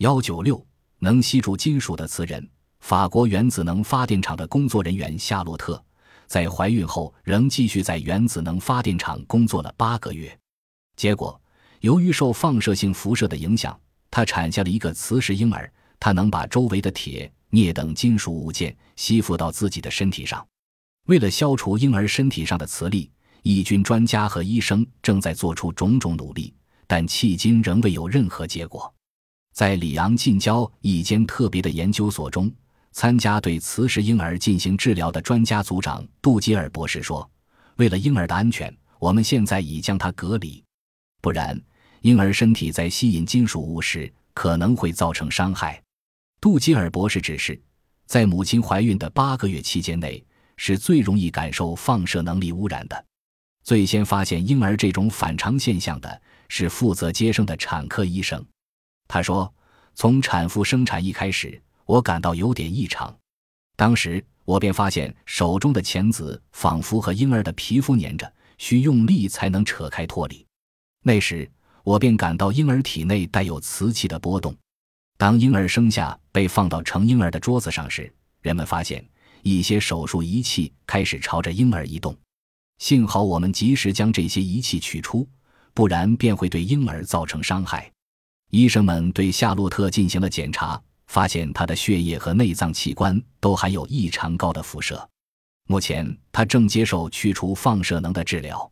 幺九六能吸住金属的磁人。法国原子能发电厂的工作人员夏洛特，在怀孕后仍继续在原子能发电厂工作了八个月。结果，由于受放射性辐射的影响，她产下了一个磁石婴儿。她能把周围的铁、镍等金属物件吸附到自己的身体上。为了消除婴儿身体上的磁力，义军专家和医生正在做出种种努力，但迄今仍未有任何结果。在里昂近郊一间特别的研究所中。参加对磁石婴儿进行治疗的专家组长杜吉尔博士说：“为了婴儿的安全，我们现在已将它隔离，不然婴儿身体在吸引金属物时可能会造成伤害。”杜吉尔博士指示，在母亲怀孕的八个月期间内是最容易感受放射能力污染的。最先发现婴儿这种反常现象的是负责接生的产科医生。他说：“从产妇生产一开始。”我感到有点异常，当时我便发现手中的钳子仿佛和婴儿的皮肤粘着，需用力才能扯开脱离。那时我便感到婴儿体内带有瓷器的波动。当婴儿生下被放到盛婴儿的桌子上时，人们发现一些手术仪器开始朝着婴儿移动。幸好我们及时将这些仪器取出，不然便会对婴儿造成伤害。医生们对夏洛特进行了检查。发现他的血液和内脏器官都含有异常高的辐射。目前，他正接受去除放射能的治疗。